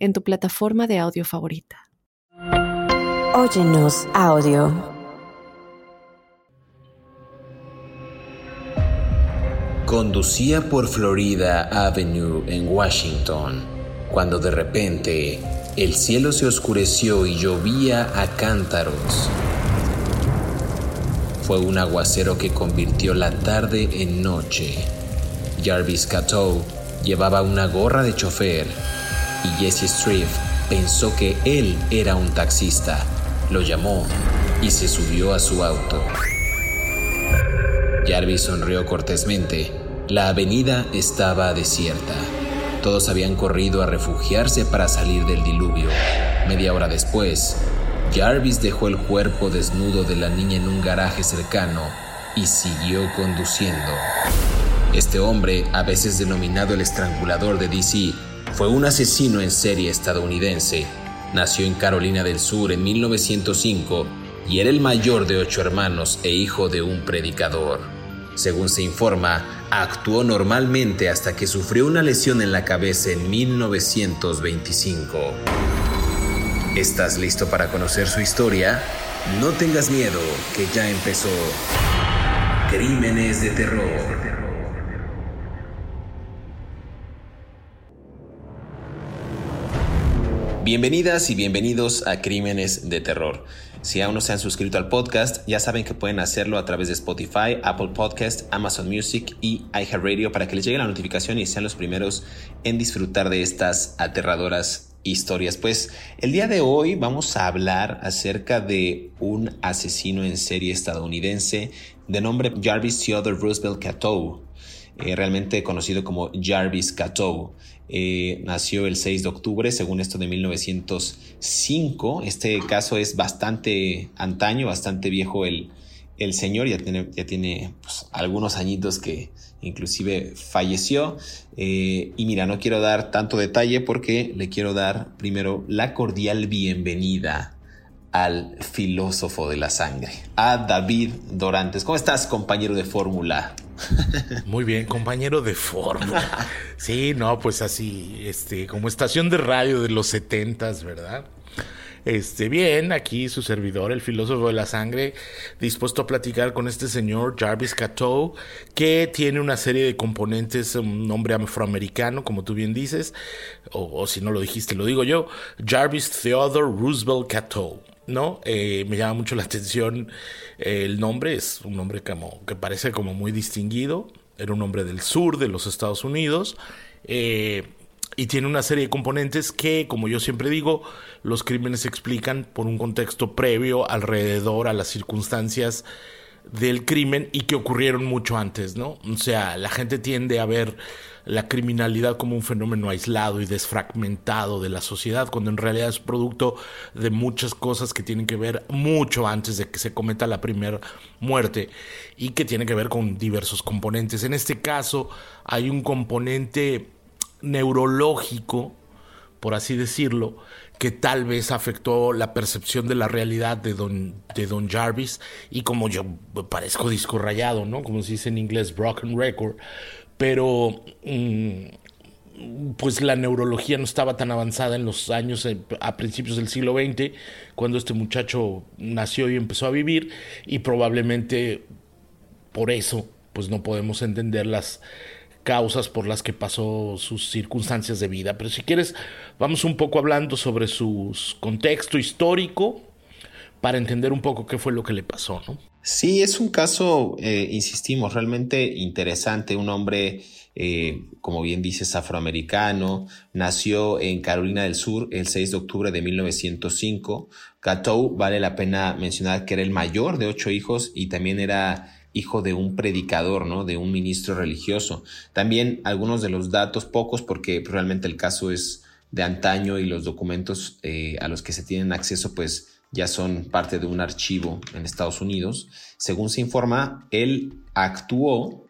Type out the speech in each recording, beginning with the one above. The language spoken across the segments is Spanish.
en tu plataforma de audio favorita. Óyenos audio. Conducía por Florida Avenue en Washington cuando de repente el cielo se oscureció y llovía a cántaros. Fue un aguacero que convirtió la tarde en noche. Jarvis Cato llevaba una gorra de chofer y Jesse Striff pensó que él era un taxista. Lo llamó y se subió a su auto. Jarvis sonrió cortésmente. La avenida estaba desierta. Todos habían corrido a refugiarse para salir del diluvio. Media hora después, Jarvis dejó el cuerpo desnudo de la niña en un garaje cercano y siguió conduciendo. Este hombre, a veces denominado el estrangulador de DC, fue un asesino en serie estadounidense. Nació en Carolina del Sur en 1905 y era el mayor de ocho hermanos e hijo de un predicador. Según se informa, actuó normalmente hasta que sufrió una lesión en la cabeza en 1925. ¿Estás listo para conocer su historia? No tengas miedo, que ya empezó. Crímenes de terror. Bienvenidas y bienvenidos a Crímenes de Terror. Si aún no se han suscrito al podcast, ya saben que pueden hacerlo a través de Spotify, Apple Podcast, Amazon Music y iHeartRadio para que les llegue la notificación y sean los primeros en disfrutar de estas aterradoras historias. Pues el día de hoy vamos a hablar acerca de un asesino en serie estadounidense de nombre Jarvis Theodore Roosevelt Cato, eh, realmente conocido como Jarvis Cato. Eh, nació el 6 de octubre, según esto de 1905. Este caso es bastante antaño, bastante viejo el, el señor, ya tiene, ya tiene pues, algunos añitos que inclusive falleció. Eh, y mira, no quiero dar tanto detalle porque le quiero dar primero la cordial bienvenida al filósofo de la sangre, a David Dorantes. ¿Cómo estás, compañero de fórmula? Muy bien, compañero de fórmula. Sí, no, pues así, este, como estación de radio de los setentas, ¿verdad? Este, bien, aquí su servidor, el filósofo de la sangre, dispuesto a platicar con este señor Jarvis Cato, que tiene una serie de componentes, un nombre afroamericano, como tú bien dices, o, o si no lo dijiste, lo digo yo, Jarvis Theodore Roosevelt Cato. ¿No? Eh, me llama mucho la atención el nombre, es un nombre como, que parece como muy distinguido, era un hombre del sur de los Estados Unidos, eh, y tiene una serie de componentes que, como yo siempre digo, los crímenes se explican por un contexto previo alrededor a las circunstancias del crimen y que ocurrieron mucho antes, ¿no? O sea, la gente tiende a ver la criminalidad como un fenómeno aislado y desfragmentado de la sociedad, cuando en realidad es producto de muchas cosas que tienen que ver mucho antes de que se cometa la primera muerte y que tiene que ver con diversos componentes. En este caso hay un componente neurológico, por así decirlo, que tal vez afectó la percepción de la realidad de don, de don Jarvis y como yo parezco disco rayado, ¿no? Como se dice en inglés, broken record, pero mm, pues la neurología no estaba tan avanzada en los años, eh, a principios del siglo XX, cuando este muchacho nació y empezó a vivir, y probablemente por eso, pues no podemos entender las causas por las que pasó sus circunstancias de vida. Pero si quieres, vamos un poco hablando sobre su contexto histórico para entender un poco qué fue lo que le pasó, ¿no? Sí, es un caso, eh, insistimos, realmente interesante. Un hombre, eh, como bien dices, afroamericano, nació en Carolina del Sur el 6 de octubre de 1905. Cato, vale la pena mencionar que era el mayor de ocho hijos y también era hijo de un predicador, ¿no? De un ministro religioso. También algunos de los datos, pocos, porque realmente el caso es de antaño y los documentos eh, a los que se tienen acceso pues ya son parte de un archivo en Estados Unidos. Según se informa, él actuó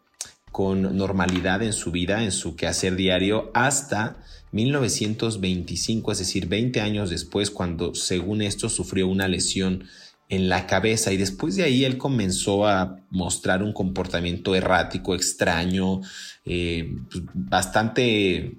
con normalidad en su vida, en su quehacer diario, hasta 1925, es decir, 20 años después, cuando según esto sufrió una lesión en la cabeza y después de ahí él comenzó a mostrar un comportamiento errático, extraño, eh, pues, bastante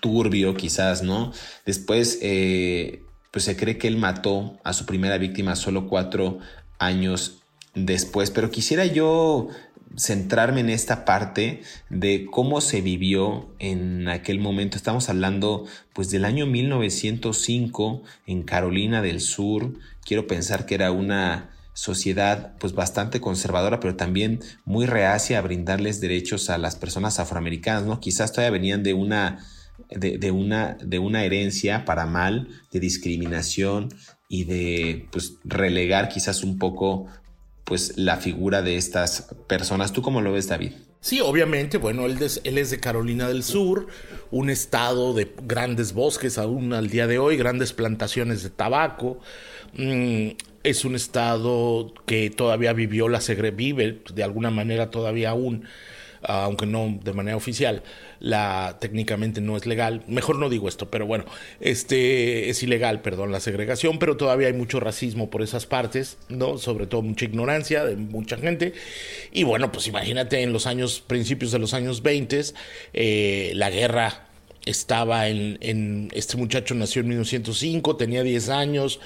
turbio quizás, ¿no? Después, eh, pues se cree que él mató a su primera víctima solo cuatro años después, pero quisiera yo centrarme en esta parte de cómo se vivió en aquel momento. Estamos hablando pues del año 1905 en Carolina del Sur. Quiero pensar que era una sociedad pues bastante conservadora, pero también muy reacia a brindarles derechos a las personas afroamericanas, ¿no? Quizás todavía venían de una de, una, de una herencia para mal, de discriminación y de pues, relegar quizás un poco pues la figura de estas personas. ¿Tú cómo lo ves, David? Sí, obviamente, bueno, él, él, es de Carolina del Sur, un estado de grandes bosques aún al día de hoy, grandes plantaciones de tabaco. Mm, es un estado que todavía vivió la segre vive de alguna manera todavía aún aunque no de manera oficial, la técnicamente no es legal. Mejor no digo esto, pero bueno, este es ilegal, perdón, la segregación, pero todavía hay mucho racismo por esas partes, ¿no? Sobre todo mucha ignorancia de mucha gente. Y bueno, pues imagínate en los años, principios de los años 20, eh, la guerra estaba en, Este muchacho nació en 1905, tenía 10 años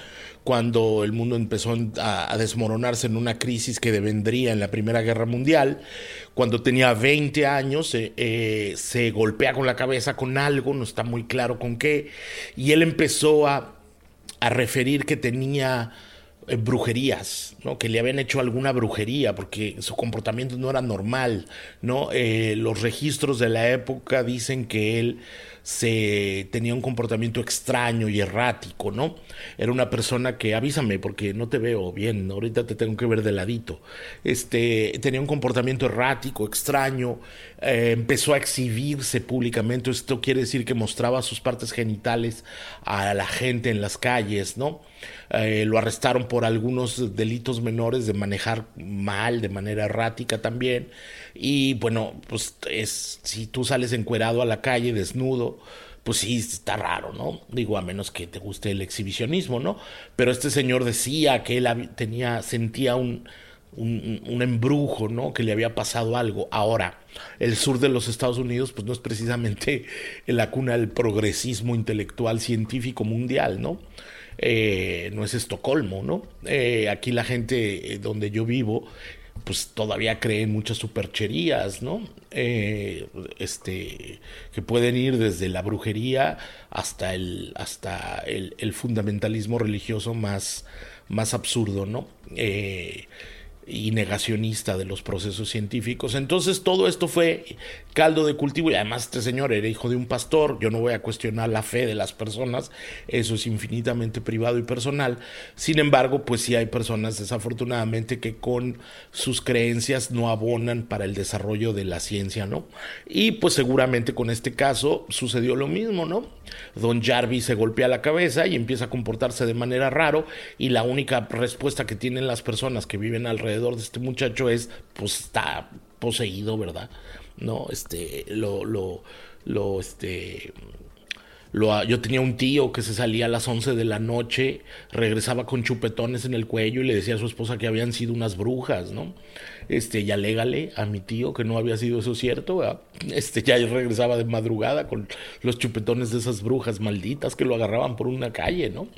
cuando el mundo empezó a, desmoronarse en una crisis que devendría en la Primera Guerra Mundial. Cuando tenía 20 años eh, eh, se golpea con la cabeza con algo, no está muy claro con qué, y él empezó a referir que tenía eh, brujerías, ¿no? que le habían hecho alguna brujería porque su comportamiento no era normal. ¿no? los registros de la época dicen que él se tenía un comportamiento extraño y errático, ¿no? Era una persona que, avísame porque no te veo bien, ahorita te tengo que ver de ladito. Este, tenía un comportamiento errático, extraño, eh, empezó a exhibirse públicamente, esto quiere decir que mostraba sus partes genitales a la gente en las calles, ¿no? Eh, lo arrestaron por algunos delitos menores de manejar mal, de manera errática también. Y bueno, pues es, si tú sales encuerado a la calle, desnudo, pues sí, está raro, ¿no? Digo, a menos que te guste el exhibicionismo, ¿no? Pero este señor decía que él tenía, sentía un, un, un, embrujo, ¿no? Que le había pasado algo. Ahora, el sur de los Estados Unidos, pues no es precisamente la cuna del progresismo intelectual científico mundial, ¿no? Eh, no es Estocolmo, ¿no? Eh, aquí la gente eh, donde yo vivo pues todavía creen muchas supercherías, ¿no? Este, que pueden ir desde la brujería hasta el, hasta el, fundamentalismo religioso más, más absurdo, ¿no? Eh, y negacionista de los procesos científicos. Entonces todo esto fue caldo de cultivo y además este señor era hijo de un pastor, yo no voy a cuestionar la fe de las personas, eso es infinitamente privado y personal. Sin embargo, pues sí hay personas desafortunadamente que con sus creencias no abonan para el desarrollo de la ciencia, ¿no? Y pues seguramente con este caso sucedió lo mismo, ¿no? Don Jarvis se golpea la cabeza y empieza a comportarse de manera raro y la única respuesta que tienen las personas que viven alrededor de este muchacho es pues está poseído, ¿verdad? ¿no? Este, lo, lo, lo, este, lo, yo tenía un tío que se salía a las 11 de la noche, regresaba con chupetones en el cuello y le decía a su esposa que habían sido unas brujas, ¿no? Este, ya légale a mi tío que no había sido eso cierto, este, ya regresaba de madrugada con los chupetones de esas brujas malditas que lo agarraban por una calle, ¿no?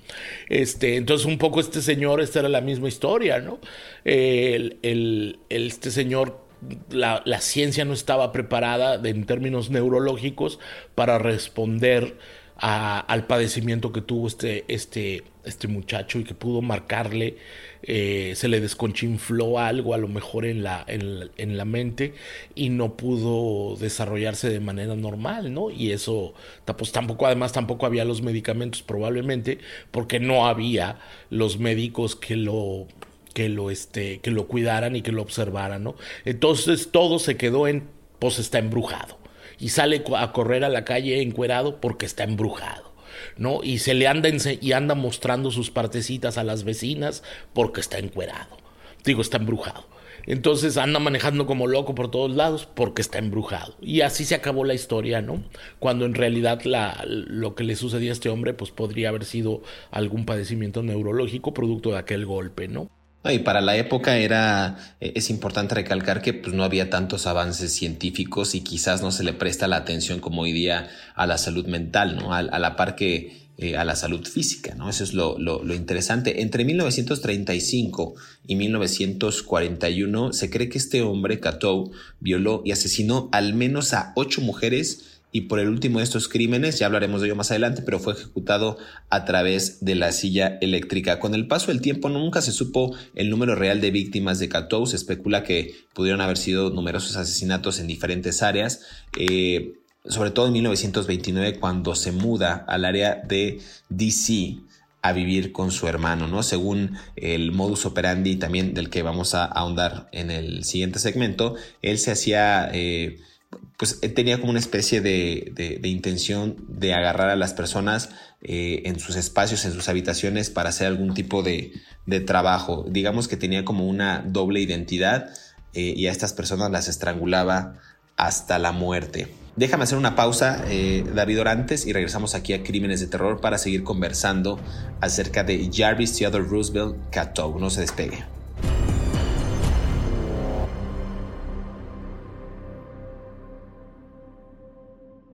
Este, entonces un poco este señor, esta era la misma historia, ¿no? el, el, este señor la, ciencia no estaba preparada en términos neurológicos para responder al padecimiento que tuvo este, este, este muchacho y que pudo marcarle, eh, se le desconchinfló algo a lo mejor en la, en, la mente y no pudo desarrollarse de manera normal, ¿no? Y eso, pues tampoco, además tampoco había los medicamentos probablemente, porque no había los médicos que lo que lo, este, que lo cuidaran y que lo observaran, ¿no? Entonces todo se quedó en, pues está embrujado. Y sale a correr a la calle encuerado porque está embrujado. ¿no? Y se le anda y anda mostrando sus partecitas a las vecinas porque está encuerado. Digo, está embrujado. Entonces anda manejando como loco por todos lados porque está embrujado. Y así se acabó la historia, ¿no? Cuando en realidad lo que le sucedía a este hombre pues podría haber sido algún padecimiento neurológico producto de aquel golpe, ¿no? Y para la época era, e, es importante recalcar que pues, no había tantos avances científicos y quizás no se le presta la atención como hoy día a la salud mental, ¿no? A, la par que eh, a la salud física, ¿no? Eso es lo, lo, lo, interesante. Entre 1935 y 1941 se cree que este hombre, Catou, violó y asesinó al menos a ocho mujeres y por el último de estos crímenes, ya hablaremos de ello más adelante, pero fue ejecutado a través de la silla eléctrica. Con el paso del tiempo nunca se supo el número real de víctimas de Catou, se especula que pudieron haber sido numerosos asesinatos en diferentes áreas. Eh, sobre todo en 1929 cuando se muda al área de DC a vivir con su hermano, ¿no? Según el modus operandi también del que vamos a ahondar en el siguiente segmento, él se hacía... Eh, pues eh, tenía como una especie de, intención de agarrar a las personas eh, en sus espacios, en sus habitaciones para hacer algún tipo de, trabajo. Digamos que tenía como una doble identidad eh, y a estas personas las estrangulaba hasta la muerte. Déjame hacer una pausa, David Orantes, y regresamos aquí a Crímenes de Terror para seguir conversando acerca de Jarvis Theodore Roosevelt Cato. No se despegue.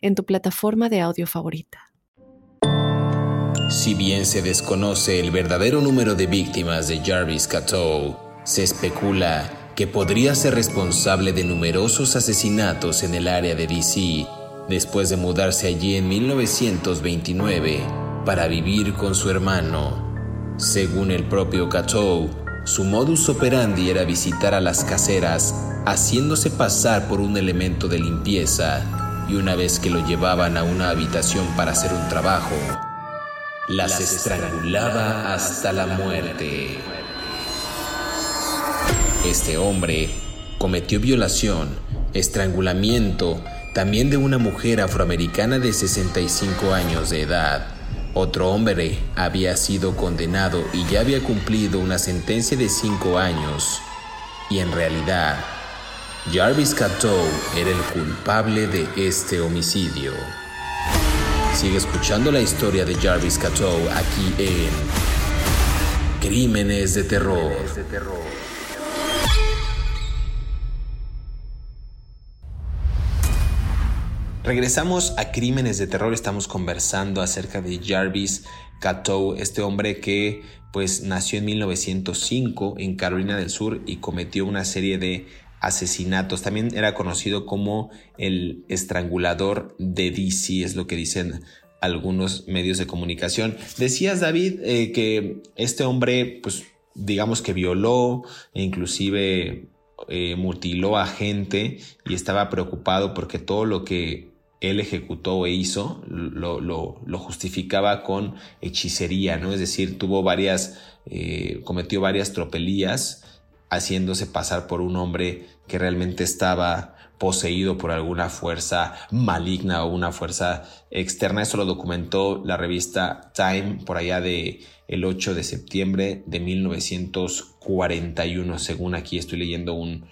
en tu plataforma de audio favorita. Si bien se desconoce el verdadero número de víctimas de Jarvis Cato, se especula que podría ser responsable de numerosos asesinatos en el área de DC después de mudarse allí en 1929 para vivir con su hermano. Según el propio Cato, su modus operandi era visitar a las caseras haciéndose pasar por un elemento de limpieza y una vez que lo llevaban a una habitación para hacer un trabajo, las estrangulaba hasta la muerte. Este hombre cometió violación, estrangulamiento, también de una mujer afroamericana de 65 años de edad. Otro hombre había sido condenado y ya había cumplido una sentencia de 5 años. Y en realidad, Jarvis Cato era el culpable de este homicidio. Sigue escuchando la historia de Jarvis Cato aquí en Crímenes de Terror. Regresamos a Crímenes de Terror, estamos conversando acerca de Jarvis Cato, este hombre que pues nació en 1905 en Carolina del Sur y cometió una serie de asesinatos. También era conocido como el estrangulador de DC, es lo que dicen algunos medios de comunicación. Decías, David, eh, que este hombre, pues, digamos que violó e inclusive eh, mutiló a gente y estaba preocupado porque todo lo que él ejecutó e hizo lo, lo, justificaba con hechicería, ¿no? Es decir, tuvo varias, eh, cometió varias tropelías haciéndose pasar por un hombre que realmente estaba poseído por alguna fuerza maligna o una fuerza externa. Eso lo documentó la revista Time por allá de el 8 de septiembre de 1941, según aquí estoy leyendo un,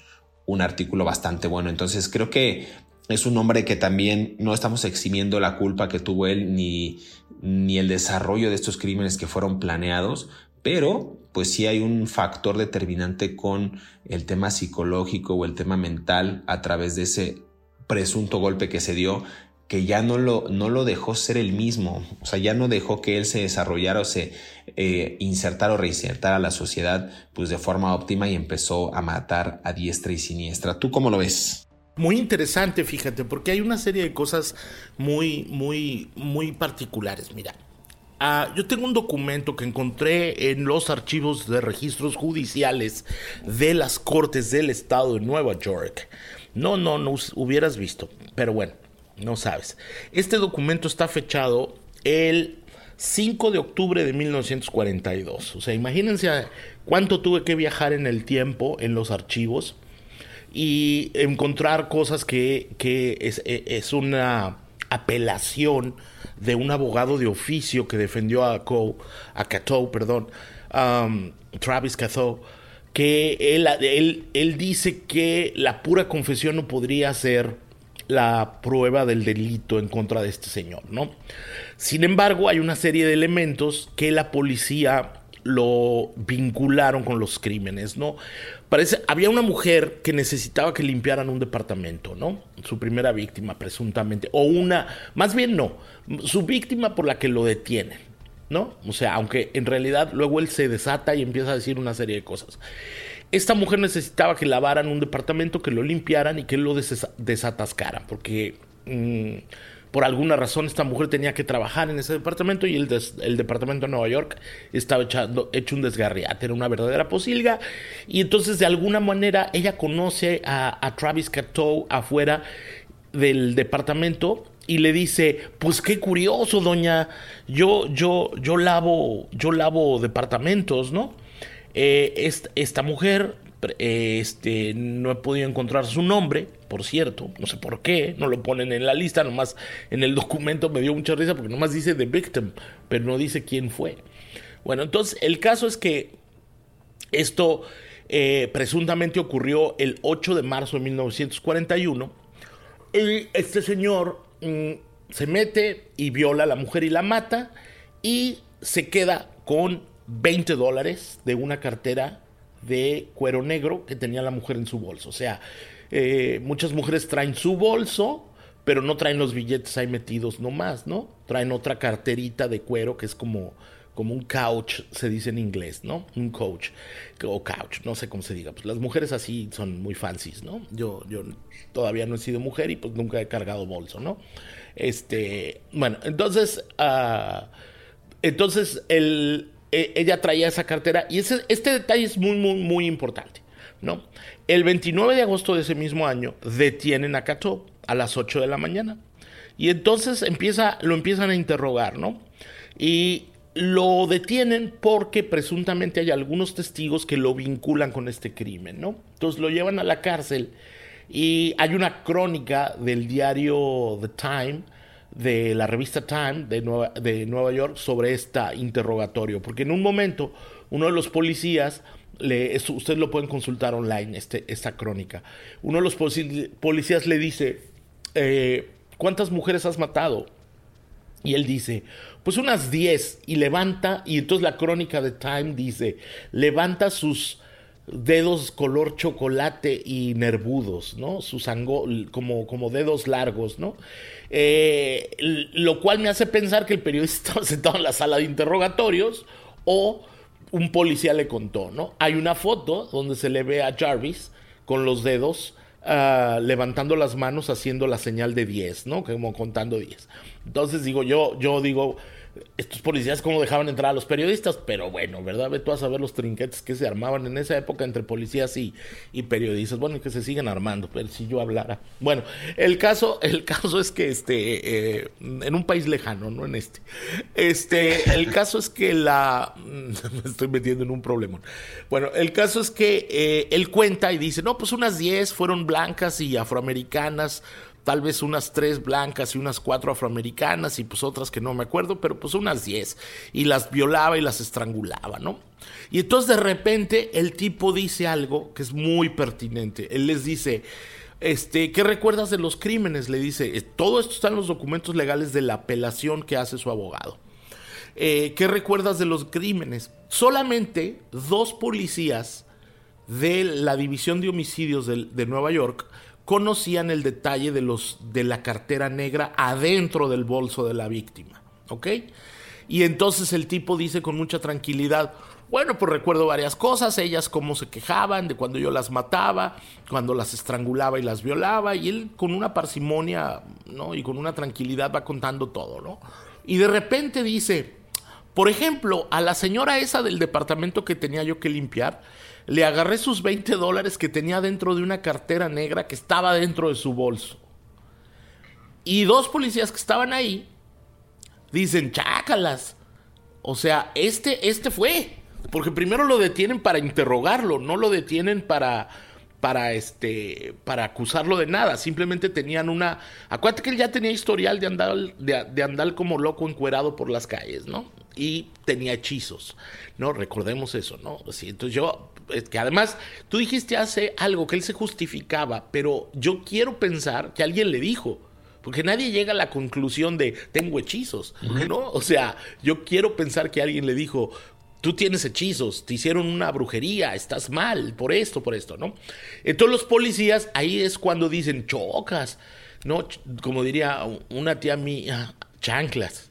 un artículo bastante bueno. Entonces creo que es un hombre que también no estamos eximiendo la culpa que tuvo él ni, ni el desarrollo de estos crímenes que fueron planeados, pero pues sí hay un factor determinante con el tema psicológico o el tema mental a través de ese presunto golpe que se dio que ya no lo, no lo dejó ser el mismo, o sea, ya no dejó que él se desarrollara o se eh, insertara o reinsertara a la sociedad pues de forma óptima y empezó a matar a diestra y siniestra. ¿Tú cómo lo ves? Muy interesante, fíjate, porque hay una serie de cosas muy, muy, muy particulares. Mira, Ah, yo tengo un documento que encontré en los archivos de registros judiciales de las Cortes del Estado de Nueva York. No, no, no hubieras visto, pero bueno, no sabes. Este documento está fechado el 5 de octubre de 1942. O sea, imagínense cuánto tuve que viajar en el tiempo en los archivos y encontrar cosas que, es, e, es, una apelación de un abogado de oficio que defendió a, Coe, a Cato, perdón, um, Travis Cato, que él, él, él dice que la pura confesión no podría ser la prueba del delito en contra de este señor, ¿no? Sin embargo, hay una serie de elementos que la policía lo vincularon con los crímenes, ¿no? Parece, había una mujer que necesitaba que limpiaran un departamento, ¿no? Su primera víctima, presuntamente. O una, más bien no, su víctima por la que lo detienen, ¿no? O sea, aunque en realidad luego él se desata y empieza a decir una serie de cosas. Esta mujer necesitaba que lavaran un departamento, que lo limpiaran y que lo desatascaran, porque... Mm, por alguna razón esta mujer tenía que trabajar en ese departamento y el, el departamento de Nueva York estaba hecho un desgarriate, era una verdadera posilga. Y entonces de alguna manera ella conoce a, Travis Cato afuera del departamento y le dice, pues qué curioso, doña, yo, yo, yo lavo, yo lavo departamentos, ¿no? Eh, esta mujer este, no he podido encontrar su nombre, por cierto, no sé por qué, no lo ponen en la lista, nomás en el documento me dio mucha risa porque nomás dice The Victim, pero no dice quién fue. Bueno, entonces el caso es que esto eh, presuntamente ocurrió el 8 de marzo de 1941 y este señor mm, se mete y viola a la mujer y la mata y se queda con 20 dólares de una cartera de cuero negro que tenía la mujer en su bolso. O sea, eh, muchas mujeres traen su bolso, pero no traen los billetes ahí metidos nomás, ¿no? Traen otra carterita de cuero que es como, como un couch, se dice en inglés, ¿no? Un coach o couch, no sé cómo se diga. Pues las mujeres así son muy fancies, ¿no? Yo, yo todavía no he sido mujer y pues nunca he cargado bolso, ¿no? Este, bueno, entonces, uh, entonces el, e, ella traía esa cartera y ese, este detalle es muy, muy, muy importante. ¿no? El 29 de agosto de ese mismo año detienen a Cato a las 8 de la mañana y entonces empieza, lo empiezan a interrogar, ¿no? Y lo detienen porque presuntamente hay algunos testigos que lo vinculan con este crimen, ¿no? Entonces lo llevan a la cárcel y hay una crónica del diario The Time de la revista Time de Nueva, de Nueva York sobre este interrogatorio, porque en un momento uno de los policías, le, ustedes lo pueden consultar online, este, esta crónica, uno de los policías le dice, eh, ¿cuántas mujeres has matado? Y él dice, pues unas 10, y levanta, y entonces la crónica de Time dice, levanta sus dedos color chocolate y nervudos, ¿no? Sus como, como dedos largos, ¿no? Eh, lo cual me hace pensar que el periodista estaba sentado en la sala de interrogatorios o un policía le contó, ¿no? Hay una foto donde se le ve a Jarvis con los dedos ah, levantando las manos haciendo la señal de 10, ¿no? Como contando 10. Entonces digo, yo, yo digo, estos policías cómo dejaban entrar a los periodistas, pero bueno, ¿verdad? Ve tú a saber los trinquetes que se armaban en esa época entre policías y, y periodistas. Bueno, que se sigan armando, pero si yo hablara. Bueno, el caso, el caso es que este, eh, en un país lejano, no en este. Este, el caso es que la. Me estoy metiendo en un problema. Bueno, el caso es que eh, él cuenta y dice: no, pues unas 10 fueron blancas y afroamericanas tal vez unas tres blancas y unas cuatro afroamericanas y pues otras que no me acuerdo, pero pues unas diez. Y las violaba y las estrangulaba, ¿no? Y entonces de repente el tipo dice algo que es muy pertinente. Él les dice, este, ¿qué recuerdas de los crímenes? Le dice, eh, todo esto está en los documentos legales de la apelación que hace su abogado. Eh, ¿Qué recuerdas de los crímenes? Solamente dos policías de la División de Homicidios de, de Nueva York conocían el detalle de, los, de la cartera negra adentro del bolso de la víctima. ¿Ok? Y entonces el tipo dice con mucha tranquilidad, bueno, pues recuerdo varias cosas, ellas cómo se quejaban de cuando yo las mataba, cuando las estrangulaba y las violaba, y él con una parsimonia, ¿no? Y con una tranquilidad va contando todo, ¿no? Y de repente dice, Por ejemplo, a la señora esa del departamento que tenía yo que limpiar, le agarré sus 20 dólares que tenía dentro de una cartera negra que estaba dentro de su bolso. Y dos policías que estaban ahí dicen, chácalas. O sea, este, este fue. Porque primero lo detienen para interrogarlo, no lo detienen para, para, este, para acusarlo de nada. Simplemente tenían una... Acuérdate que él ya tenía historial de andar, de, andar como loco encuerado por las calles, ¿no? Y tenía hechizos, ¿no? Recordemos eso, ¿no? Sí, entonces yo... Que además, tú dijiste hace algo que él se justificaba, pero yo quiero pensar que alguien le dijo, porque nadie llega a la conclusión de tengo hechizos, ¿no? O sea, yo quiero pensar que alguien le dijo, tú tienes hechizos, te hicieron una brujería, estás mal por esto, por esto, ¿no? Entonces los policías ahí es cuando dicen chocas, ¿no? Como diría una tía mía, chanclas.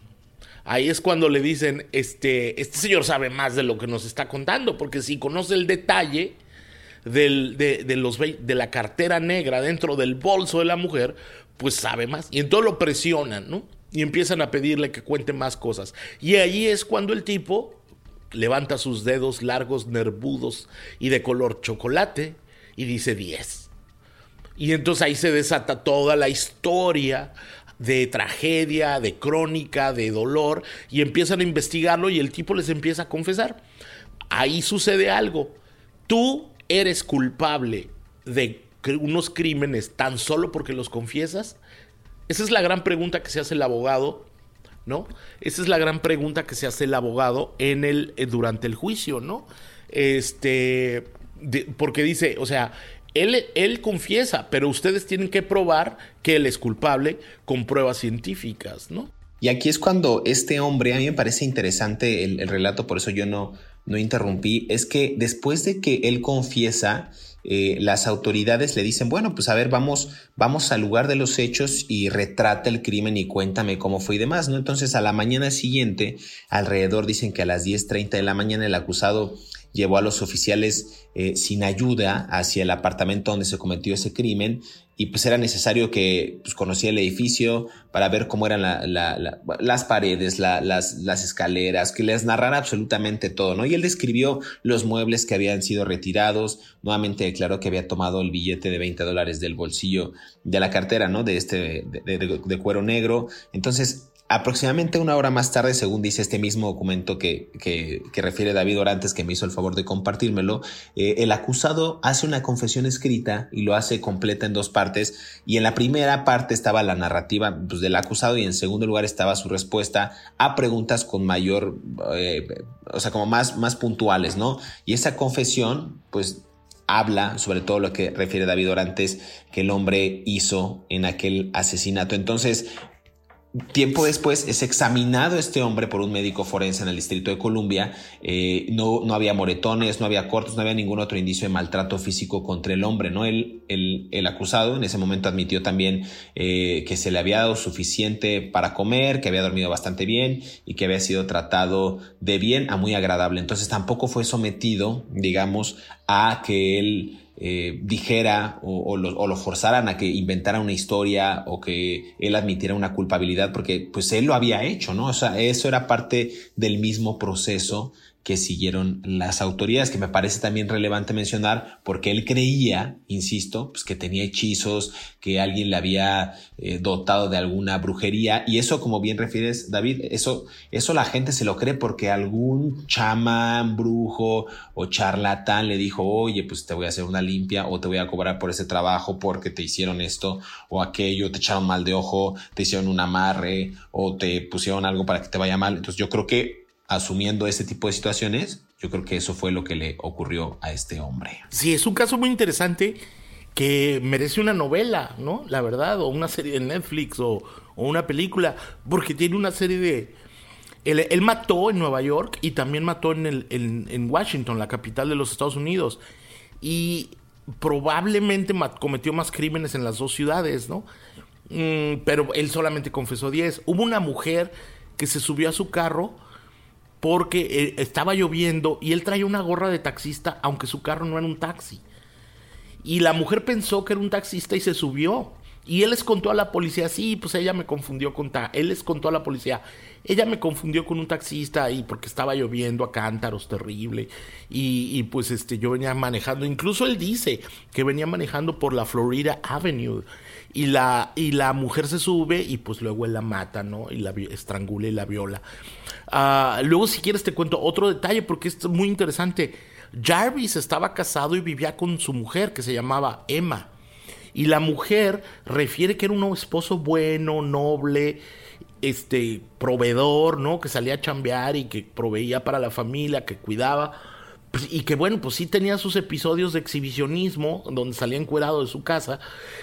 Ahí es cuando le dicen, este, este señor sabe más de lo que nos está contando, porque si conoce el detalle de, de, de la cartera negra dentro del bolso de la mujer, pues sabe más. Y entonces lo presionan, ¿no? Y empiezan a pedirle que cuente más cosas. Y ahí es cuando el tipo levanta sus dedos largos, nervudos y de color chocolate y dice 10. Y entonces ahí se desata toda la historia de tragedia, de crónica, de dolor, y empiezan a investigarlo y el tipo les empieza a confesar. Ahí sucede algo. Tú eres culpable de unos crímenes tan solo porque los confiesas? Esa es la gran pregunta que se hace el abogado, ¿no? Esa es la gran pregunta que se hace el abogado en el, eh, durante el juicio, ¿no? Este, porque dice, o sea, él, confiesa, pero ustedes tienen que probar que él es culpable con pruebas científicas, ¿no? Y aquí es cuando este hombre, a mí me parece interesante el, el relato, por eso yo no, no interrumpí, es que después de que él confiesa, eh, las autoridades le dicen, bueno, pues a ver, vamos, vamos al lugar de los hechos y retrata el crimen y cuéntame cómo fue y demás, ¿no? Entonces a la mañana siguiente, alrededor dicen que a las 10.30 de la mañana el acusado llevó a los oficiales eh, sin ayuda hacia el apartamento donde se cometió ese crimen y pues era necesario que pues, conociera el edificio para ver cómo eran las paredes, las, las, escaleras, que les narrara absolutamente todo, ¿no? Y él describió los muebles que habían sido retirados, nuevamente declaró que había tomado el billete de 20 dólares del bolsillo de la cartera, ¿no? De este, de cuero negro. Entonces, Aproximadamente una hora más tarde, según dice este mismo documento que, que, refiere David Orantes, que me hizo el favor de compartírmelo, eh, el acusado hace una confesión escrita y lo hace completa en dos partes. Y en la primera parte estaba la narrativa pues, del acusado y en segundo lugar estaba su respuesta a preguntas con mayor, eh, o sea, como más, más puntuales, ¿no? Y esa confesión, pues habla sobre todo lo que refiere David Orantes que el hombre hizo en aquel asesinato. Entonces, Tiempo después es examinado este hombre por un médico forense en el Distrito de Columbia. Eh, no, no había moretones, no había cortes, no había ningún otro indicio de maltrato físico contra el hombre. ¿no? El, el, acusado en ese momento admitió también eh, que se le había dado suficiente para comer, que había dormido bastante bien y que había sido tratado de bien a muy agradable. Entonces tampoco fue sometido, digamos, a que él eh, dijera o, lo, forzaran a que inventara una historia o que él admitiera una culpabilidad, porque pues él lo había hecho, ¿no? O sea, eso era parte del mismo proceso que siguieron las autoridades, que me parece también relevante mencionar porque él creía, insisto, pues que tenía hechizos, que alguien le había eh, dotado de alguna brujería y eso, como bien refieres, David, eso, eso la gente se lo cree porque algún chamán, brujo o charlatán le dijo, oye, pues te voy a hacer una limpia o te voy a cobrar por ese trabajo porque te hicieron esto o aquello, te echaron mal de ojo, te hicieron un amarre o te pusieron algo para que te vaya mal. Entonces yo creo que asumiendo ese tipo de situaciones, yo creo que eso fue lo que le ocurrió a este hombre. Sí, es un caso muy interesante que merece una novela, ¿no? La verdad, o una serie de Netflix o, una película, porque tiene una serie de... Él, mató en Nueva York y también mató en, el, en, Washington, la capital de los Estados Unidos. Y probablemente cometió más crímenes en las dos ciudades, ¿no? Mm, pero él solamente confesó 10. Hubo una mujer que se subió a su carro porque eh, estaba lloviendo y él traía una gorra de taxista, aunque su carro no era un taxi. Y la mujer pensó que era un taxista y se subió. Y él les contó a la policía, sí, pues ella me confundió con ta él les contó a la policía, ella me confundió con un taxista ahí porque estaba lloviendo a cántaros terrible y, pues este yo venía manejando, incluso él dice que venía manejando por la Florida Avenue y la y la mujer se sube y pues luego él la mata, ¿no? Y la estrangula y la viola. Ah, luego si quieres te cuento otro detalle porque es muy interesante. Jarvis estaba casado y vivía con su mujer que se llamaba Emma. Y la mujer refiere que era un esposo bueno, noble, este, proveedor, ¿no? Que salía a chambear y que proveía para la familia, que cuidaba. Pues, y que bueno, pues sí tenía sus episodios de exhibicionismo, donde salía encuerado de su casa,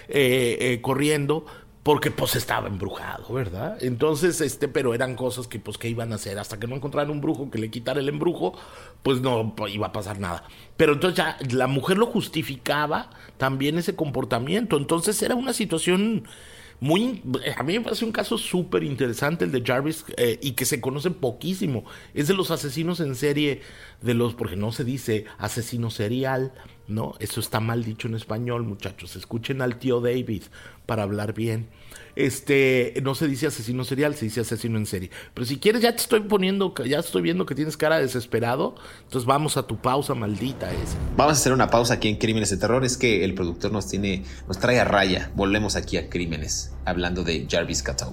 eh, eh, corriendo, porque pues estaba embrujado, ¿verdad? Entonces, este, pero eran cosas que pues que iban a hacer hasta que no encontraran un brujo que le quitara el embrujo, pues no iba a pasar nada. Pero entonces ya la mujer lo justificaba también ese comportamiento, entonces era una situación muy a mí me parece un caso súper interesante el de Jarvis eh, y que se conoce poquísimo. Es de los asesinos en serie de los porque no se dice asesino serial, ¿no? Eso está mal dicho en español, muchachos. Escuchen al tío David para hablar bien. Este, no se dice asesino serial, se dice asesino en serie. Pero si quieres, ya te estoy poniendo, ya estoy viendo que tienes cara desesperado. Entonces vamos a tu pausa maldita esa. Vamos a hacer una pausa aquí en Crímenes de Terror. Es que el productor nos tiene, nos trae a raya. Volvemos aquí a Crímenes, hablando de Jarvis Cato.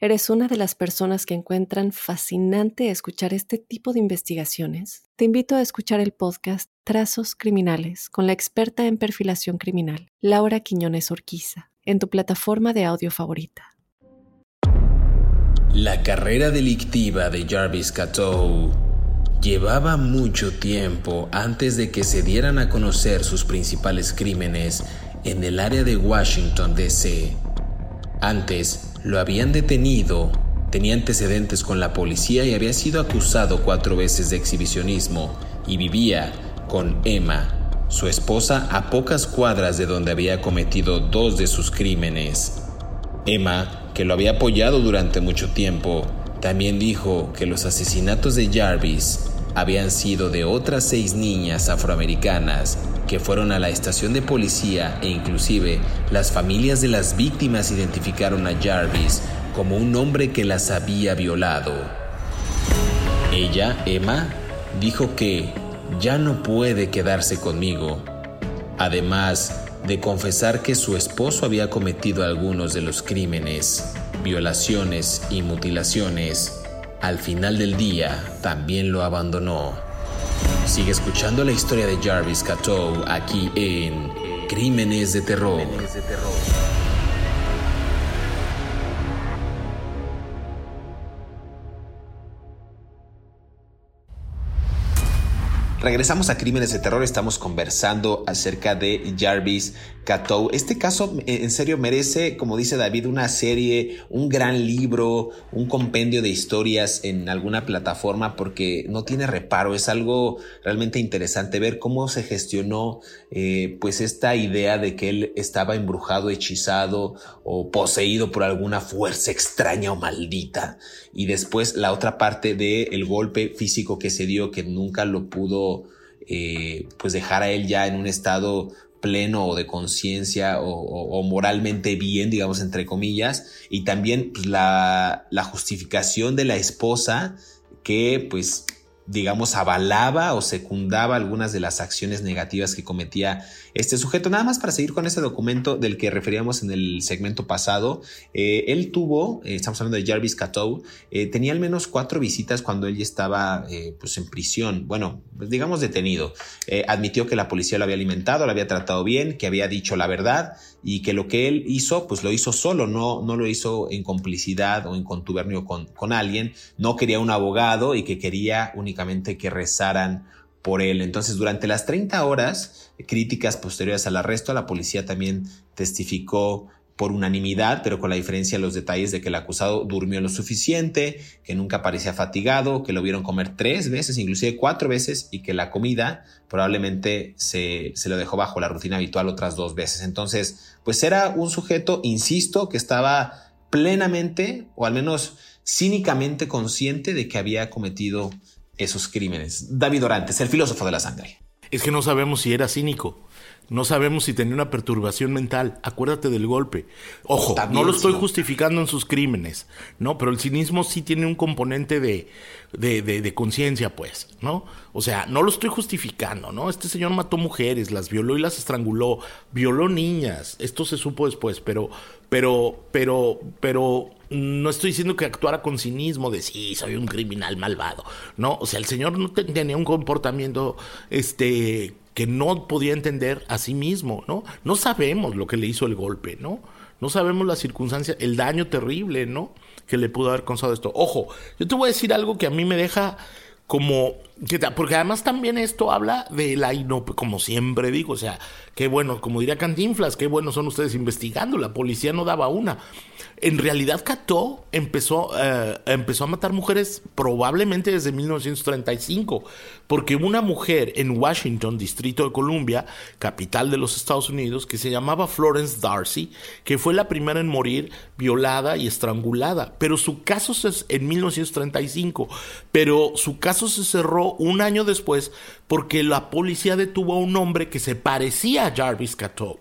eres una de las personas que encuentran fascinante escuchar este tipo de investigaciones, te invito a escuchar el podcast Trazos Criminales con la experta en perfilación criminal, Laura Quiñones Orquiza en tu plataforma de audio favorita. La carrera delictiva de Jarvis Cato llevaba mucho tiempo antes de que se dieran a conocer sus principales crímenes en el área de Washington, D.C. Antes lo habían detenido, tenía antecedentes con la policía y había sido acusado cuatro veces de exhibicionismo y vivía con Emma, su esposa a pocas cuadras de donde había cometido dos de sus crímenes. Emma, que lo había apoyado durante mucho tiempo, también dijo que los asesinatos de Jarvis habían sido de otras seis niñas afroamericanas que fueron a la estación de policía e inclusive las familias de las víctimas identificaron a Jarvis como un hombre que las había violado. Ella, Emma, dijo que ya no puede quedarse conmigo, además de confesar que su esposo había cometido algunos de los crímenes, violaciones y mutilaciones, al final del día también lo abandonó. Sigue escuchando la historia de Jarvis Cato aquí en Crímenes de Terror. Regresamos a Crímenes de Terror, estamos conversando acerca de Jarvis Este caso eh, en serio merece, como dice David, una serie, un gran libro, un compendio de historias en alguna plataforma porque no tiene reparo. Es algo realmente interesante ver cómo se gestionó eh, pues esta idea de que él estaba embrujado, hechizado o poseído por alguna fuerza extraña o maldita. Y después la otra parte del el golpe físico que se dio que nunca lo pudo eh, pues dejar a él ya en un estado pleno o de conciencia o, moralmente bien, digamos, entre comillas, y también pues, la, la justificación de la esposa que pues digamos, avalaba o secundaba algunas de las acciones negativas que cometía este sujeto. Nada más para seguir con ese documento del que referíamos en el segmento pasado, eh, él tuvo, eh, estamos hablando de Jarvis Cato, eh, tenía al menos cuatro visitas cuando él estaba pues en prisión, bueno, pues digamos detenido. admitió que la policía lo había alimentado, lo había tratado bien, que había dicho la verdad y que lo que él hizo, pues lo hizo solo, no, no lo hizo en complicidad o en contubernio con, con alguien, no quería un abogado y que quería únicamente que rezaran por él. Entonces, durante las 30 horas críticas posteriores al arresto, la policía también testificó por unanimidad, pero con la diferencia de los detalles de que el acusado durmió lo suficiente, que nunca parecía fatigado, que lo vieron comer tres veces, inclusive cuatro veces, y que la comida probablemente se, se lo dejó bajo la rutina habitual otras dos veces. Entonces, pues era un sujeto, insisto, que estaba plenamente, o al menos cínicamente consciente de que había cometido esos crímenes. David Orantes, el filósofo de la sangre. Es que no sabemos si era cínico. No sabemos si tenía una perturbación mental. Acuérdate del golpe. Ojo, no lo estoy justificando en sus crímenes, ¿no? Pero el cinismo sí tiene un componente de, de, de, conciencia, pues, ¿no? O sea, no lo estoy justificando, ¿no? Este señor mató mujeres, las violó y las estranguló, violó niñas. Esto se supo después, pero, pero, pero, pero no estoy diciendo que actuara con cinismo de sí, soy un criminal malvado. No, o sea, el señor no tenía un comportamiento, este que no podía entender a sí mismo, ¿no? No sabemos lo que le hizo el golpe, ¿no? No sabemos las circunstancias, el daño terrible, ¿no? Que le pudo haber causado esto. Ojo, yo te voy a decir algo que a mí me deja como porque además también esto habla de la como siempre digo, o sea, qué bueno, como diría Cantinflas, qué bueno son ustedes investigando, la policía no daba una. En realidad Cató empezó, eh, empezó a matar mujeres probablemente desde 1935, porque una mujer en Washington, Distrito de Columbia, capital de los Estados Unidos, que se llamaba Florence Darcy, que fue la primera en morir violada y estrangulada, pero su caso es en 1935, pero su caso se cerró un año después porque la policía detuvo a un hombre que se parecía a Jarvis Cato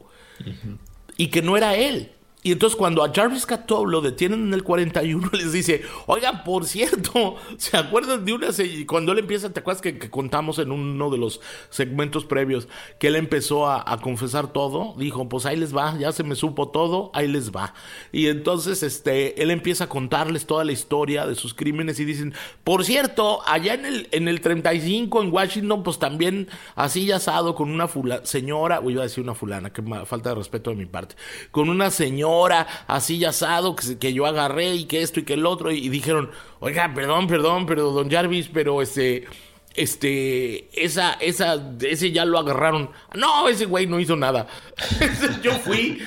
y que no era él. Y entonces cuando a Jarvis Cato lo detienen en el 41, les dice, oigan, por cierto, ¿se acuerdan de una... Cuando él empieza, ¿te acuerdas que, contamos en uno de los segmentos previos que él empezó a, confesar todo? Dijo, pues ahí les va, ya se me supo todo, ahí les va. Y entonces este, él empieza a contarles toda la historia de sus crímenes y dicen, por cierto, allá en el, en el 35 en Washington, pues también así asado con una señora, o a decir una fulana, que falta de respeto de mi parte, con una señora así ya asado que, que, yo agarré y que esto y que el otro y, dijeron, oiga, perdón, perdón, pero don Jarvis, pero este este, esa, esa, ese ya lo agarraron. No, ese güey no hizo nada. Yo fui.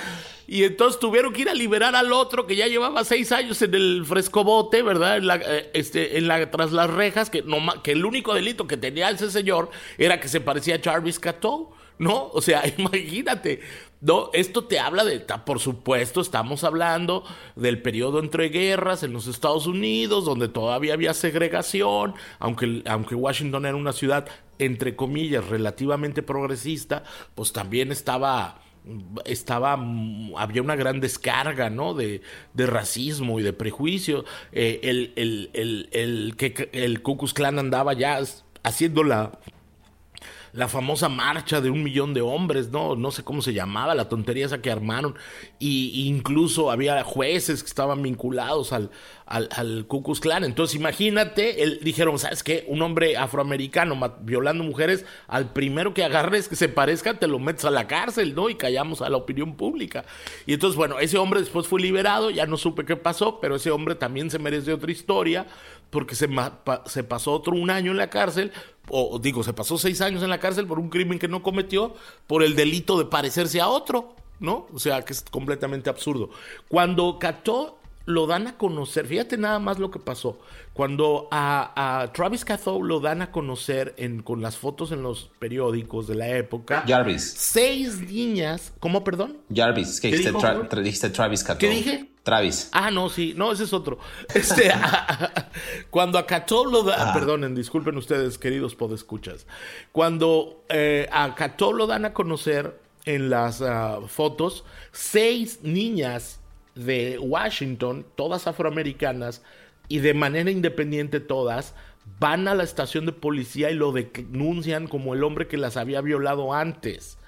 Y entonces tuvieron que ir a liberar al otro que ya llevaba seis años en el frescobote, ¿verdad? En la, eh, este, en la, tras las rejas, que, no, que el único delito que tenía ese señor era que se parecía a Jarvis Cato, ¿no? O sea, imagínate. No, esto te habla de, por supuesto, estamos hablando del periodo entre guerras en los Estados Unidos, donde todavía había segregación, aunque, aunque Washington era una ciudad, entre comillas, relativamente progresista, pues también estaba estaba había una gran descarga no de, de racismo y de prejuicio. Eh, el, el, el, el, que el Ku Klux Klan andaba ya haciendo la la famosa marcha de un millón de hombres, ¿no? No sé cómo se llamaba, la tontería esa que armaron. Y incluso había jueces que estaban vinculados al, al, al Ku Klux Klan. Entonces imagínate, él, dijeron, ¿sabes qué? Un hombre afroamericano violando mujeres, al primero que agarres que se parezca, te lo metes a la cárcel, ¿no? Y callamos a la opinión pública. Y entonces, bueno, ese hombre después fue liberado, ya no supe qué pasó, pero ese hombre también se merece otra historia, porque se, se pasó otro un año en la cárcel o digo, se pasó seis años en la cárcel por un crimen que no cometió, por el delito de parecerse a otro, ¿no? O sea, que es completamente absurdo. Cuando Cató lo dan a conocer, fíjate nada más lo que pasó. Cuando a, Travis Cato lo dan a conocer en, con las fotos en los periódicos de la época. Jarvis. Seis niñas, ¿cómo, perdón? Jarvis, que dijiste, Travis Cato. ¿Qué dije? Travis. Ah, no, sí, no, ese es otro. Este, cuando a Cató lo dan, ah. perdonen, disculpen ustedes, queridos podescuchas. Cuando eh, a Cató lo dan a conocer en las ah, fotos, seis niñas de Washington, todas afroamericanas, y de manera independiente todas, van a la estación de policía y lo denuncian como el hombre que las había violado antes.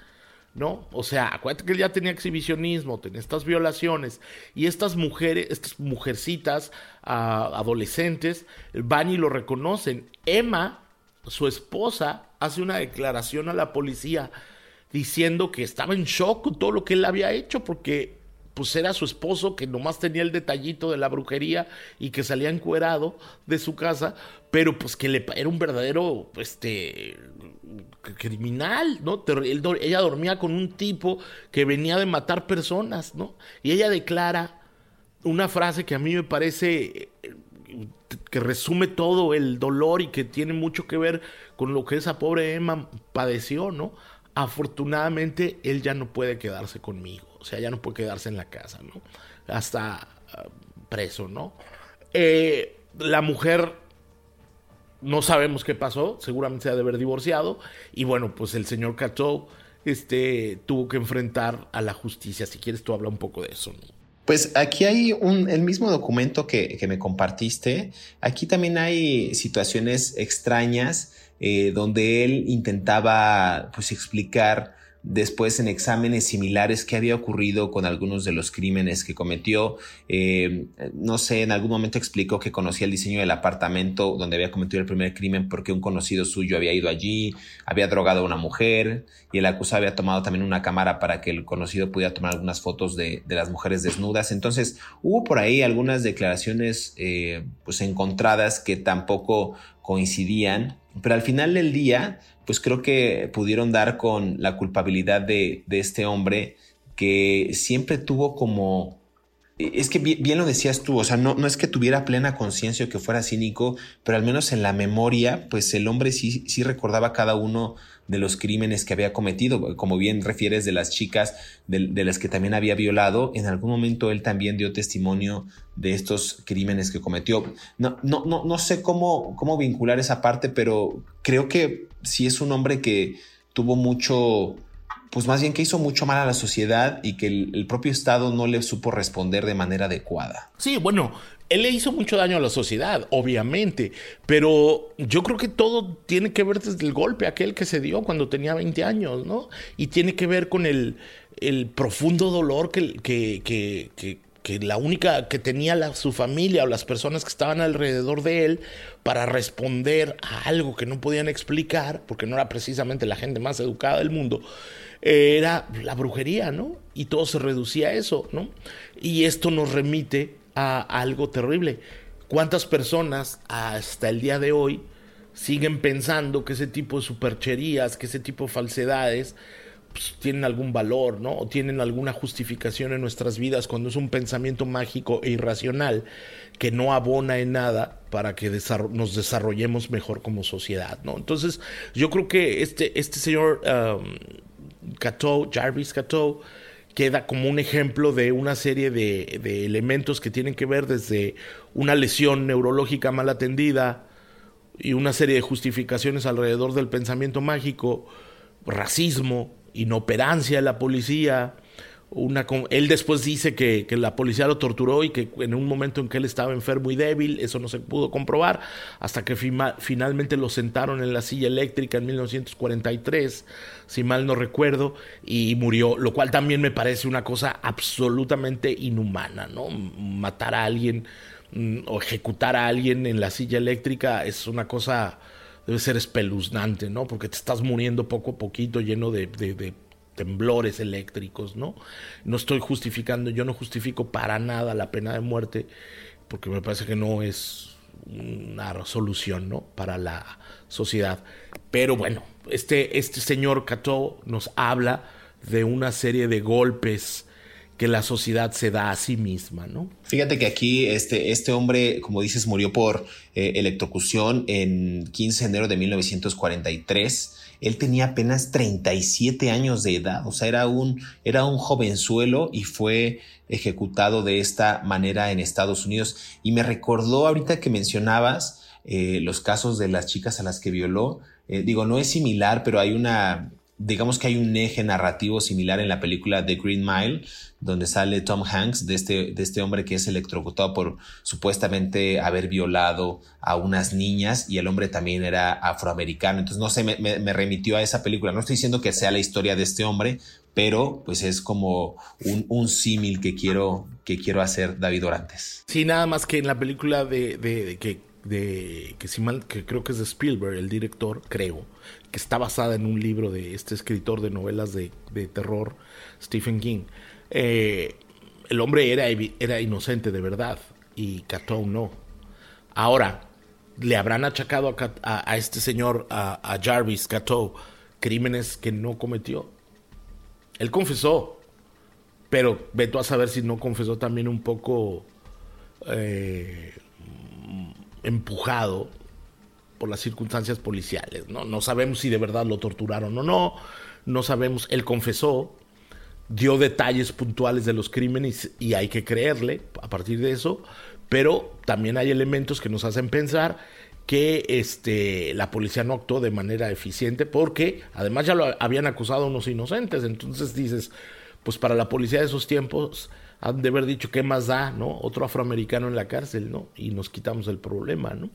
¿No? O sea, acuérdate que él ya tenía exhibicionismo, tenía estas violaciones, y estas mujeres, estas mujercitas ah, adolescentes, van y lo reconocen. Emma, su esposa, hace una declaración a la policía diciendo que estaba en shock con todo lo que él había hecho, porque pues era su esposo que nomás tenía el detallito de la brujería y que salía encuerado de su casa, pero pues que le, era un verdadero, este, criminal, ¿no? ella dormía con un tipo que venía de matar personas, ¿no? Y ella declara una frase que a mí me parece eh, que resume todo el dolor y que tiene mucho que ver con lo que esa pobre Emma padeció, ¿no? Afortunadamente él ya no puede quedarse conmigo, o sea, ya no puede quedarse en la casa, ¿no? Hasta ah, preso, ¿no? Eh, la mujer no sabemos qué pasó, seguramente se ha de haber divorciado. Y bueno, pues el señor Cato este, tuvo que enfrentar a la justicia. Si quieres, tú habla un poco de eso. Pues aquí hay un, el mismo documento que, que, me compartiste. Aquí también hay situaciones extrañas eh, donde él intentaba pues explicar después en exámenes similares qué había ocurrido con algunos de los crímenes que cometió. Eh, no sé, en algún momento explicó que conocía el diseño del apartamento donde había cometido el primer crimen porque un conocido suyo había ido allí, había drogado a una mujer y el acusado había tomado también una cámara para que el conocido pudiera tomar algunas fotos de, las mujeres desnudas. Entonces hubo por ahí algunas declaraciones eh, pues encontradas que tampoco coincidían, pero al final del día pues creo que pudieron dar con la culpabilidad de, este hombre que siempre tuvo como es que bien, lo decías tú, o sea, no, no es que tuviera plena conciencia o que fuera cínico, pero al menos en la memoria, pues el hombre sí, sí recordaba cada uno de los crímenes que había cometido, como bien refieres de las chicas de, las que también había violado, en algún momento él también dio testimonio de estos crímenes que cometió. No, no, no, no sé cómo, cómo vincular esa parte, pero creo que sí es un hombre que tuvo mucho, pues más bien que hizo mucho mal a la sociedad y que el, propio Estado no le supo responder de manera adecuada. Sí, bueno, él le hizo mucho daño a la sociedad, obviamente, pero yo creo que todo tiene que ver desde el golpe, aquel que se dio cuando tenía 20 años, ¿no? Y tiene que ver con el, profundo dolor que, la única que tenía su familia o las personas que estaban alrededor de él para responder a algo que no podían explicar, porque no era precisamente la gente más educada del mundo, era la brujería, ¿no? Y todo se reducía a eso, ¿no? Y esto nos remite algo terrible. ¿Cuántas personas hasta el día de hoy siguen pensando que ese tipo de supercherías, que ese tipo de falsedades pues, tienen algún valor, ¿no? O tienen alguna justificación en nuestras vidas cuando es un pensamiento mágico e irracional que no abona en nada para que nos desarrollemos mejor como sociedad, ¿no? Entonces, yo creo que este, este señor um, Jarvis Cato, queda como un ejemplo de una serie de, elementos que tienen que ver desde una lesión neurológica mal atendida y una serie de justificaciones alrededor del pensamiento mágico, racismo, inoperancia de la policía, él después dice que, la policía lo torturó y que en un momento en que él estaba enfermo y débil, eso no se pudo comprobar, hasta que finalmente lo sentaron en la silla eléctrica en 1943, si mal no recuerdo, y murió, lo cual también me parece una cosa absolutamente inhumana, ¿no? Matar a alguien mm, o ejecutar a alguien en la silla eléctrica es una cosa, debe ser espeluznante, ¿no? Porque te estás muriendo poco a poquito lleno de temblores eléctricos, ¿no? No estoy justificando, yo no justifico para nada la pena de muerte, porque me parece que no es una solución, ¿no? Para la sociedad. Pero bueno, este, este señor Cato nos habla de una serie de golpes que la sociedad se da a sí misma, ¿no? Fíjate que aquí este, este hombre, como dices, murió por eh, electrocución en 15 de enero de 1943 él tenía apenas 37 años de edad, o sea, era un, era un jovenzuelo y fue ejecutado de esta manera en Estados Unidos. Y me recordó ahorita que mencionabas eh, los casos de las chicas a las que violó. Eh, digo, no es similar, pero hay una, digamos que hay un eje narrativo similar en la película The Green Mile, donde sale Tom Hanks de este, de este hombre que es electrocutado por supuestamente haber violado a unas niñas y el hombre también era afroamericano. Entonces, no sé, me, me, remitió a esa película. No estoy diciendo que sea la historia de este hombre, pero pues es como un, un símil que quiero, que quiero hacer David Orantes. Sí, nada más que en la película de, de que de que mal que creo que es de Spielberg, el director, creo, que está basada en un libro de este escritor de novelas de, terror, Stephen King. Eh, el hombre era, era inocente de verdad y Cato no. Ahora, le habrán achacado a, este señor, a, Jarvis Cato, crímenes que no cometió. Él confesó, pero veto a saber si no confesó también un poco eh, empujado por las circunstancias policiales. ¿no? no sabemos si de verdad lo torturaron o no, no sabemos, él confesó, dio detalles puntuales de los crímenes y hay que creerle a partir de eso, pero también hay elementos que nos hacen pensar que este, la policía no actuó de manera eficiente porque además ya lo habían acusado unos inocentes, entonces dices, pues para la policía de esos tiempos han de haber dicho qué más da, ¿no? Otro afroamericano en la cárcel, ¿no? Y nos quitamos el problema, ¿no?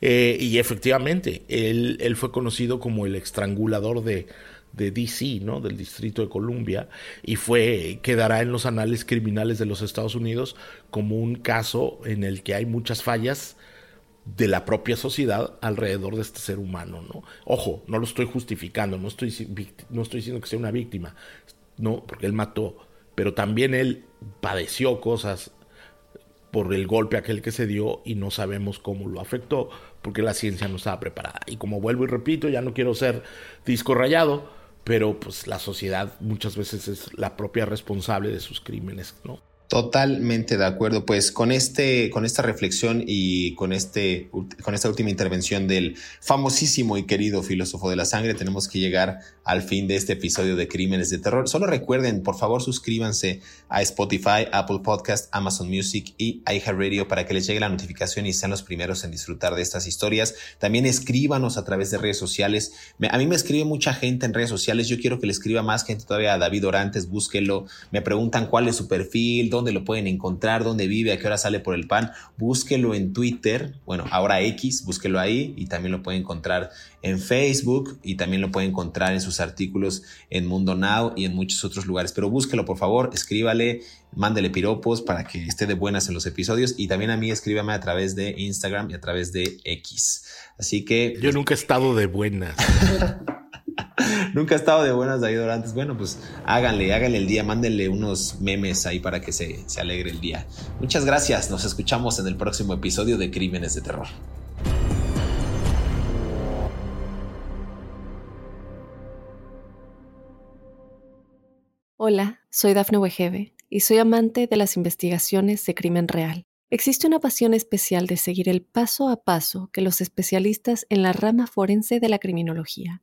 Eh, y efectivamente, él, él fue conocido como el estrangulador de, de DC, ¿no? Del Distrito de Columbia, y fue, quedará en los anales criminales de los Estados Unidos como un caso en el que hay muchas fallas de la propia sociedad alrededor de este ser humano, ¿no? Ojo, no lo estoy justificando, no estoy, no estoy diciendo que sea una víctima, no, porque él mató, pero también él padeció cosas por el golpe aquel que se dio y no sabemos cómo lo afectó porque la ciencia no estaba preparada. Y como vuelvo y repito, ya no quiero ser disco rayado, pero pues la sociedad muchas veces es la propia responsable de sus crímenes, ¿no? Totalmente de acuerdo. Pues con este, con esta reflexión y con este, con esta última intervención del famosísimo y querido filósofo de la sangre, tenemos que llegar al fin de este episodio de Crímenes de Terror. Solo recuerden, por favor, suscríbanse a Spotify, Apple Podcast, Amazon Music y iHeartRadio para que les llegue la notificación y sean los primeros en disfrutar de estas historias. También escríbanos a través de redes sociales. a mí me escribe mucha gente en redes sociales. Yo quiero que le escriba más gente todavía a David Orantes. Búsquelo. Me preguntan cuál es su perfil dónde lo pueden encontrar, dónde vive, a qué hora sale por el pan, búsquelo en Twitter, bueno, ahora X, búsquelo ahí y también lo pueden encontrar en Facebook y también lo pueden encontrar en sus artículos en Mundo Now y en muchos otros lugares. Pero búsquelo por favor, escríbale, mándele piropos para que esté de buenas en los episodios y también a mí escríbame a través de Instagram y a través de X. Así que... Yo nunca he estado de buenas. Nunca ha estado de buenas David Orantes. Bueno, pues háganle, háganle el día, mándenle unos memes ahí para que se, se alegre el día. Muchas gracias, nos escuchamos en el próximo episodio de Crímenes de Terror. Hola, soy Dafne Wegebe y soy amante de las investigaciones de crimen real. Existe una pasión especial de seguir el paso a paso que los especialistas en la rama forense de la criminología